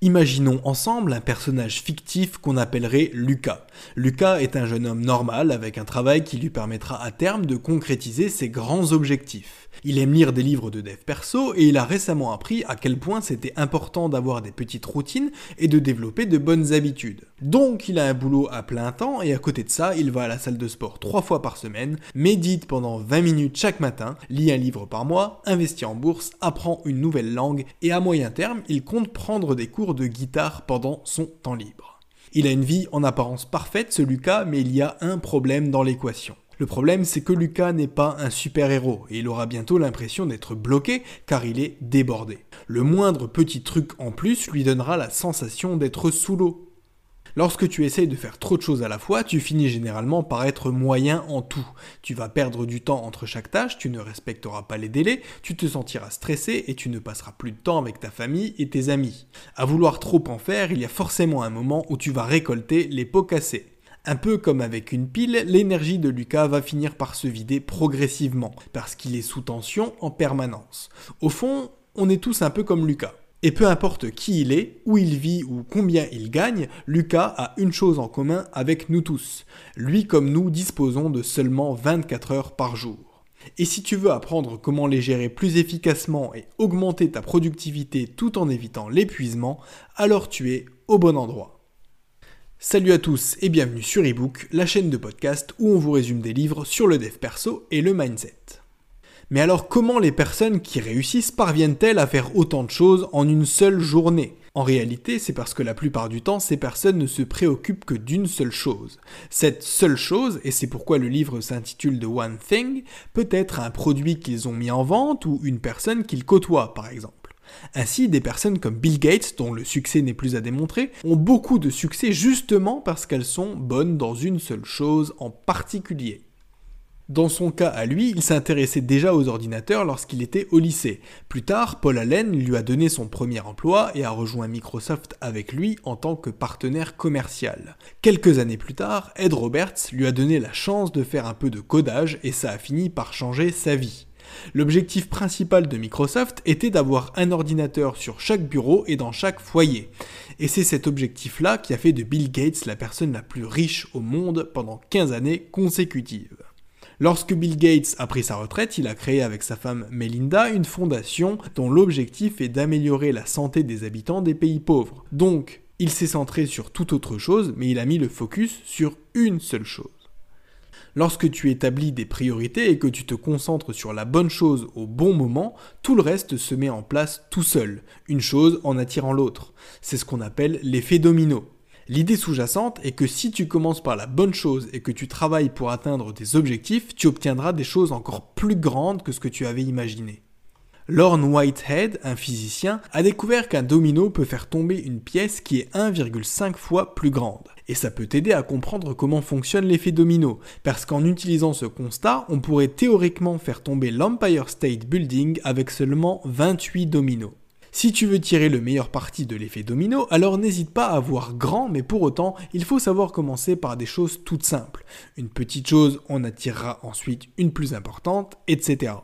Imaginons ensemble un personnage fictif qu'on appellerait Lucas. Lucas est un jeune homme normal avec un travail qui lui permettra à terme de concrétiser ses grands objectifs. Il aime lire des livres de dev perso et il a récemment appris à quel point c'était important d'avoir des petites routines et de développer de bonnes habitudes. Donc il a un boulot à plein temps et à côté de ça, il va à la salle de sport trois fois par semaine, médite pendant 20 minutes chaque matin, lit un livre par mois, investit en bourse, apprend une nouvelle langue et à moyen terme, il compte prendre des cours de guitare pendant son temps libre. Il a une vie en apparence parfaite, ce Lucas, mais il y a un problème dans l'équation. Le problème, c'est que Lucas n'est pas un super-héros et il aura bientôt l'impression d'être bloqué car il est débordé. Le moindre petit truc en plus lui donnera la sensation d'être sous l'eau. Lorsque tu essayes de faire trop de choses à la fois, tu finis généralement par être moyen en tout. Tu vas perdre du temps entre chaque tâche, tu ne respecteras pas les délais, tu te sentiras stressé et tu ne passeras plus de temps avec ta famille et tes amis. À vouloir trop en faire, il y a forcément un moment où tu vas récolter les pots cassés. Un peu comme avec une pile, l'énergie de Lucas va finir par se vider progressivement, parce qu'il est sous tension en permanence. Au fond, on est tous un peu comme Lucas. Et peu importe qui il est, où il vit ou combien il gagne, Lucas a une chose en commun avec nous tous. Lui comme nous disposons de seulement 24 heures par jour. Et si tu veux apprendre comment les gérer plus efficacement et augmenter ta productivité tout en évitant l'épuisement, alors tu es au bon endroit. Salut à tous et bienvenue sur eBook, la chaîne de podcast où on vous résume des livres sur le dev perso et le mindset. Mais alors comment les personnes qui réussissent parviennent-elles à faire autant de choses en une seule journée? En réalité, c'est parce que la plupart du temps, ces personnes ne se préoccupent que d'une seule chose. Cette seule chose, et c'est pourquoi le livre s'intitule The One Thing, peut être un produit qu'ils ont mis en vente ou une personne qu'ils côtoient par exemple. Ainsi, des personnes comme Bill Gates, dont le succès n'est plus à démontrer, ont beaucoup de succès justement parce qu'elles sont bonnes dans une seule chose en particulier. Dans son cas à lui, il s'intéressait déjà aux ordinateurs lorsqu'il était au lycée. Plus tard, Paul Allen lui a donné son premier emploi et a rejoint Microsoft avec lui en tant que partenaire commercial. Quelques années plus tard, Ed Roberts lui a donné la chance de faire un peu de codage et ça a fini par changer sa vie. L'objectif principal de Microsoft était d'avoir un ordinateur sur chaque bureau et dans chaque foyer. Et c'est cet objectif-là qui a fait de Bill Gates la personne la plus riche au monde pendant 15 années consécutives. Lorsque Bill Gates a pris sa retraite, il a créé avec sa femme Melinda une fondation dont l'objectif est d'améliorer la santé des habitants des pays pauvres. Donc, il s'est centré sur toute autre chose, mais il a mis le focus sur une seule chose. Lorsque tu établis des priorités et que tu te concentres sur la bonne chose au bon moment, tout le reste se met en place tout seul, une chose en attirant l'autre. C'est ce qu'on appelle l'effet domino. L'idée sous-jacente est que si tu commences par la bonne chose et que tu travailles pour atteindre tes objectifs, tu obtiendras des choses encore plus grandes que ce que tu avais imaginé. Lorne Whitehead, un physicien, a découvert qu'un domino peut faire tomber une pièce qui est 1,5 fois plus grande. Et ça peut t'aider à comprendre comment fonctionne l'effet domino, parce qu'en utilisant ce constat, on pourrait théoriquement faire tomber l'Empire State Building avec seulement 28 dominos. Si tu veux tirer le meilleur parti de l'effet domino, alors n'hésite pas à voir grand, mais pour autant, il faut savoir commencer par des choses toutes simples. Une petite chose en attirera ensuite une plus importante, etc.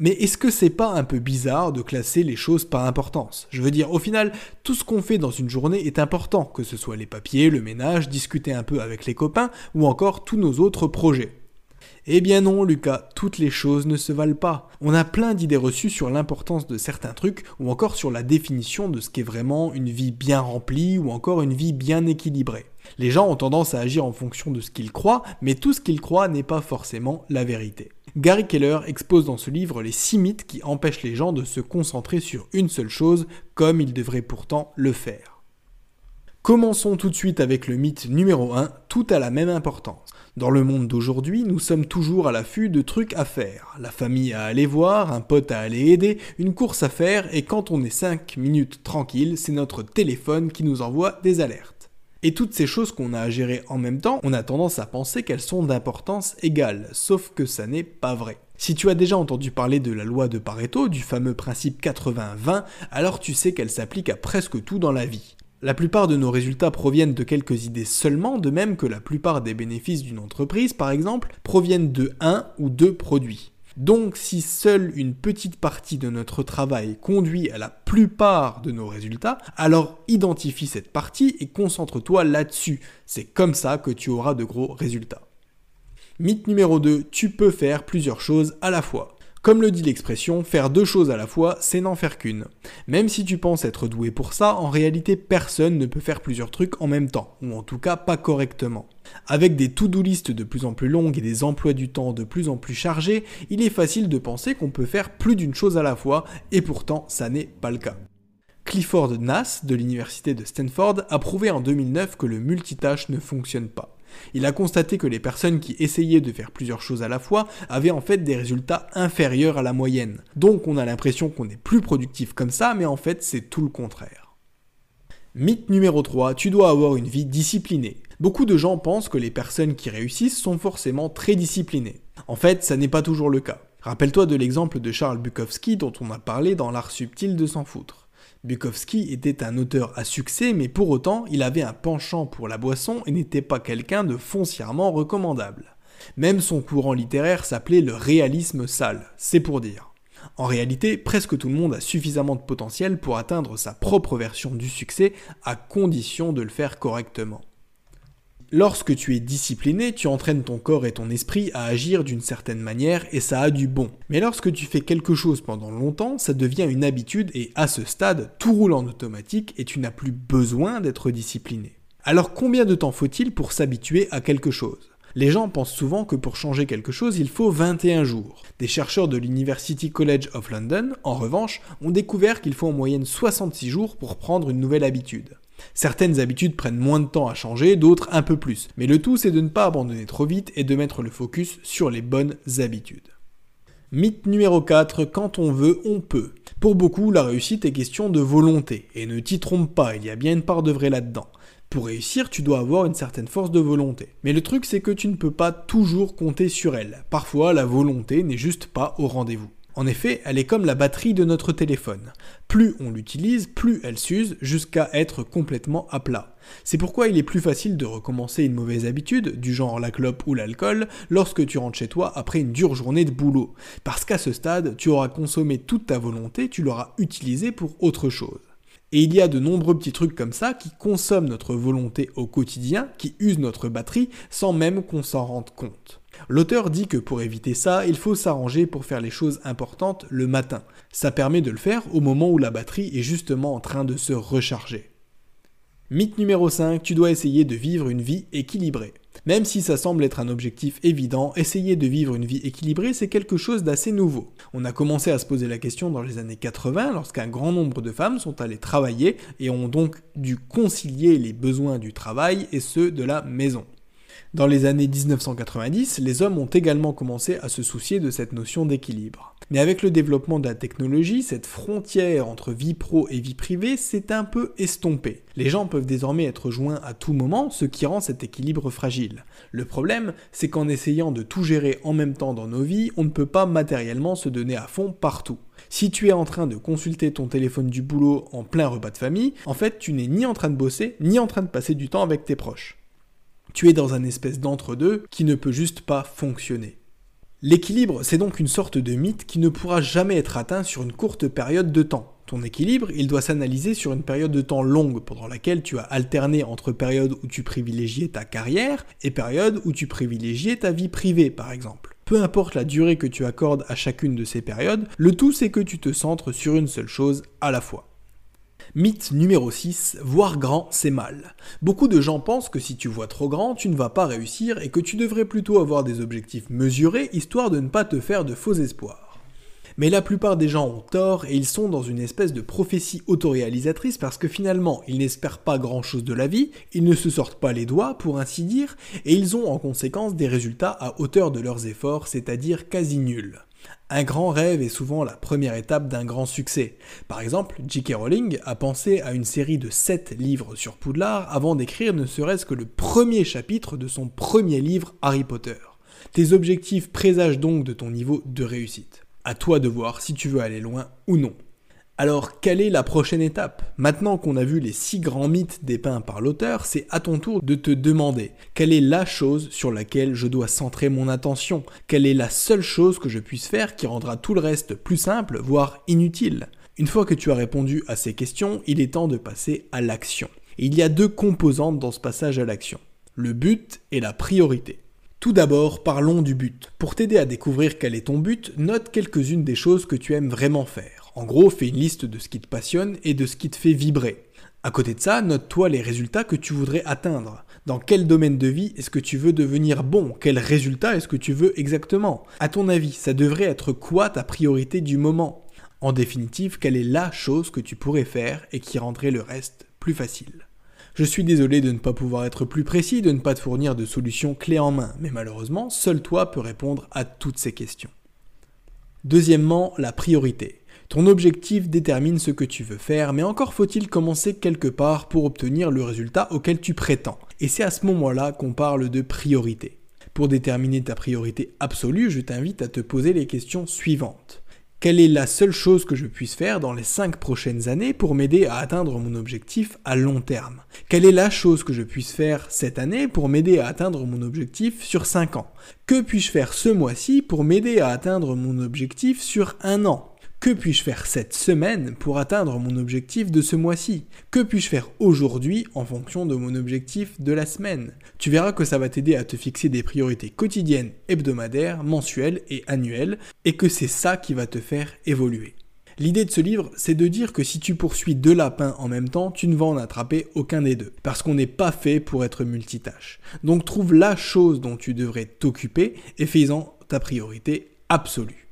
Mais est-ce que c'est pas un peu bizarre de classer les choses par importance? Je veux dire, au final, tout ce qu'on fait dans une journée est important, que ce soit les papiers, le ménage, discuter un peu avec les copains ou encore tous nos autres projets. Eh bien non, Lucas, toutes les choses ne se valent pas. On a plein d'idées reçues sur l'importance de certains trucs ou encore sur la définition de ce qu'est vraiment une vie bien remplie ou encore une vie bien équilibrée. Les gens ont tendance à agir en fonction de ce qu'ils croient, mais tout ce qu'ils croient n'est pas forcément la vérité. Gary Keller expose dans ce livre les six mythes qui empêchent les gens de se concentrer sur une seule chose comme ils devraient pourtant le faire. Commençons tout de suite avec le mythe numéro 1, tout a la même importance. Dans le monde d'aujourd'hui, nous sommes toujours à l'affût de trucs à faire. La famille à aller voir, un pote à aller aider, une course à faire, et quand on est 5 minutes tranquille, c'est notre téléphone qui nous envoie des alertes. Et toutes ces choses qu'on a à gérer en même temps, on a tendance à penser qu'elles sont d'importance égale, sauf que ça n'est pas vrai. Si tu as déjà entendu parler de la loi de Pareto, du fameux principe 80-20, alors tu sais qu'elle s'applique à presque tout dans la vie. La plupart de nos résultats proviennent de quelques idées seulement, de même que la plupart des bénéfices d'une entreprise, par exemple, proviennent de un ou deux produits. Donc si seule une petite partie de notre travail conduit à la plupart de nos résultats, alors identifie cette partie et concentre-toi là-dessus. C'est comme ça que tu auras de gros résultats. Mythe numéro 2, tu peux faire plusieurs choses à la fois. Comme le dit l'expression, faire deux choses à la fois, c'est n'en faire qu'une. Même si tu penses être doué pour ça, en réalité personne ne peut faire plusieurs trucs en même temps, ou en tout cas pas correctement. Avec des to-do list de plus en plus longues et des emplois du temps de plus en plus chargés, il est facile de penser qu'on peut faire plus d'une chose à la fois, et pourtant ça n'est pas le cas. Clifford Nass de l'université de Stanford a prouvé en 2009 que le multitâche ne fonctionne pas. Il a constaté que les personnes qui essayaient de faire plusieurs choses à la fois avaient en fait des résultats inférieurs à la moyenne. Donc on a l'impression qu'on est plus productif comme ça, mais en fait c'est tout le contraire. Mythe numéro 3, tu dois avoir une vie disciplinée. Beaucoup de gens pensent que les personnes qui réussissent sont forcément très disciplinées. En fait, ça n'est pas toujours le cas. Rappelle-toi de l'exemple de Charles Bukowski dont on a parlé dans l'art subtil de s'en foutre. Bukowski était un auteur à succès, mais pour autant, il avait un penchant pour la boisson et n'était pas quelqu'un de foncièrement recommandable. Même son courant littéraire s'appelait le réalisme sale, c'est pour dire. En réalité, presque tout le monde a suffisamment de potentiel pour atteindre sa propre version du succès, à condition de le faire correctement. Lorsque tu es discipliné, tu entraînes ton corps et ton esprit à agir d'une certaine manière et ça a du bon. Mais lorsque tu fais quelque chose pendant longtemps, ça devient une habitude et à ce stade, tout roule en automatique et tu n'as plus besoin d'être discipliné. Alors combien de temps faut-il pour s'habituer à quelque chose? Les gens pensent souvent que pour changer quelque chose, il faut 21 jours. Des chercheurs de l'University College of London, en revanche, ont découvert qu'il faut en moyenne 66 jours pour prendre une nouvelle habitude. Certaines habitudes prennent moins de temps à changer, d'autres un peu plus. Mais le tout, c'est de ne pas abandonner trop vite et de mettre le focus sur les bonnes habitudes. Mythe numéro 4, quand on veut, on peut. Pour beaucoup, la réussite est question de volonté. Et ne t'y trompe pas, il y a bien une part de vrai là-dedans. Pour réussir, tu dois avoir une certaine force de volonté. Mais le truc, c'est que tu ne peux pas toujours compter sur elle. Parfois, la volonté n'est juste pas au rendez-vous. En effet, elle est comme la batterie de notre téléphone. Plus on l'utilise, plus elle s'use jusqu'à être complètement à plat. C'est pourquoi il est plus facile de recommencer une mauvaise habitude, du genre la clope ou l'alcool, lorsque tu rentres chez toi après une dure journée de boulot. Parce qu'à ce stade, tu auras consommé toute ta volonté, tu l'auras utilisée pour autre chose. Et il y a de nombreux petits trucs comme ça qui consomment notre volonté au quotidien, qui usent notre batterie sans même qu'on s'en rende compte. L'auteur dit que pour éviter ça, il faut s'arranger pour faire les choses importantes le matin. Ça permet de le faire au moment où la batterie est justement en train de se recharger. Mythe numéro 5, tu dois essayer de vivre une vie équilibrée. Même si ça semble être un objectif évident, essayer de vivre une vie équilibrée, c'est quelque chose d'assez nouveau. On a commencé à se poser la question dans les années 80 lorsqu'un grand nombre de femmes sont allées travailler et ont donc dû concilier les besoins du travail et ceux de la maison. Dans les années 1990, les hommes ont également commencé à se soucier de cette notion d'équilibre. Mais avec le développement de la technologie, cette frontière entre vie pro et vie privée s'est un peu estompée. Les gens peuvent désormais être joints à tout moment, ce qui rend cet équilibre fragile. Le problème, c'est qu'en essayant de tout gérer en même temps dans nos vies, on ne peut pas matériellement se donner à fond partout. Si tu es en train de consulter ton téléphone du boulot en plein repas de famille, en fait tu n'es ni en train de bosser, ni en train de passer du temps avec tes proches. Tu es dans un espèce d'entre-deux qui ne peut juste pas fonctionner. L'équilibre, c'est donc une sorte de mythe qui ne pourra jamais être atteint sur une courte période de temps. Ton équilibre, il doit s'analyser sur une période de temps longue pendant laquelle tu as alterné entre périodes où tu privilégiais ta carrière et périodes où tu privilégiais ta vie privée par exemple. Peu importe la durée que tu accordes à chacune de ces périodes, le tout c'est que tu te centres sur une seule chose à la fois. Mythe numéro 6, voir grand c'est mal. Beaucoup de gens pensent que si tu vois trop grand, tu ne vas pas réussir et que tu devrais plutôt avoir des objectifs mesurés histoire de ne pas te faire de faux espoirs. Mais la plupart des gens ont tort et ils sont dans une espèce de prophétie autoréalisatrice parce que finalement ils n'espèrent pas grand chose de la vie, ils ne se sortent pas les doigts pour ainsi dire, et ils ont en conséquence des résultats à hauteur de leurs efforts, c'est-à-dire quasi nuls. Un grand rêve est souvent la première étape d'un grand succès. Par exemple, J.K. Rowling a pensé à une série de 7 livres sur Poudlard avant d'écrire ne serait-ce que le premier chapitre de son premier livre Harry Potter. Tes objectifs présagent donc de ton niveau de réussite. À toi de voir si tu veux aller loin ou non. Alors, quelle est la prochaine étape? Maintenant qu'on a vu les six grands mythes dépeints par l'auteur, c'est à ton tour de te demander quelle est la chose sur laquelle je dois centrer mon attention? Quelle est la seule chose que je puisse faire qui rendra tout le reste plus simple, voire inutile? Une fois que tu as répondu à ces questions, il est temps de passer à l'action. il y a deux composantes dans ce passage à l'action, le but et la priorité. Tout d'abord, parlons du but. Pour t'aider à découvrir quel est ton but, note quelques-unes des choses que tu aimes vraiment faire. En gros, fais une liste de ce qui te passionne et de ce qui te fait vibrer. À côté de ça, note-toi les résultats que tu voudrais atteindre. Dans quel domaine de vie est-ce que tu veux devenir bon? Quel résultat est-ce que tu veux exactement? À ton avis, ça devrait être quoi ta priorité du moment? En définitive, quelle est la chose que tu pourrais faire et qui rendrait le reste plus facile? Je suis désolé de ne pas pouvoir être plus précis, de ne pas te fournir de solutions clés en main, mais malheureusement, seul toi peux répondre à toutes ces questions. Deuxièmement, la priorité. Ton objectif détermine ce que tu veux faire, mais encore faut-il commencer quelque part pour obtenir le résultat auquel tu prétends. Et c'est à ce moment-là qu'on parle de priorité. Pour déterminer ta priorité absolue, je t'invite à te poser les questions suivantes. Quelle est la seule chose que je puisse faire dans les 5 prochaines années pour m'aider à atteindre mon objectif à long terme? Quelle est la chose que je puisse faire cette année pour m'aider à atteindre mon objectif sur 5 ans? Que puis-je faire ce mois-ci pour m'aider à atteindre mon objectif sur un an? Que puis-je faire cette semaine pour atteindre mon objectif de ce mois-ci? Que puis-je faire aujourd'hui en fonction de mon objectif de la semaine? Tu verras que ça va t'aider à te fixer des priorités quotidiennes, hebdomadaires, mensuelles et annuelles, et que c'est ça qui va te faire évoluer. L'idée de ce livre, c'est de dire que si tu poursuis deux lapins en même temps, tu ne vas en attraper aucun des deux, parce qu'on n'est pas fait pour être multitâche. Donc trouve la chose dont tu devrais t'occuper et fais-en ta priorité absolue.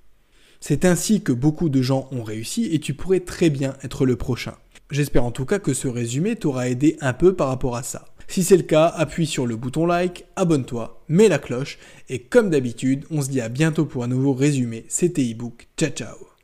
C'est ainsi que beaucoup de gens ont réussi et tu pourrais très bien être le prochain. J'espère en tout cas que ce résumé t'aura aidé un peu par rapport à ça. Si c'est le cas, appuie sur le bouton like, abonne-toi, mets la cloche et comme d'habitude, on se dit à bientôt pour un nouveau résumé. C'était ebook. Ciao ciao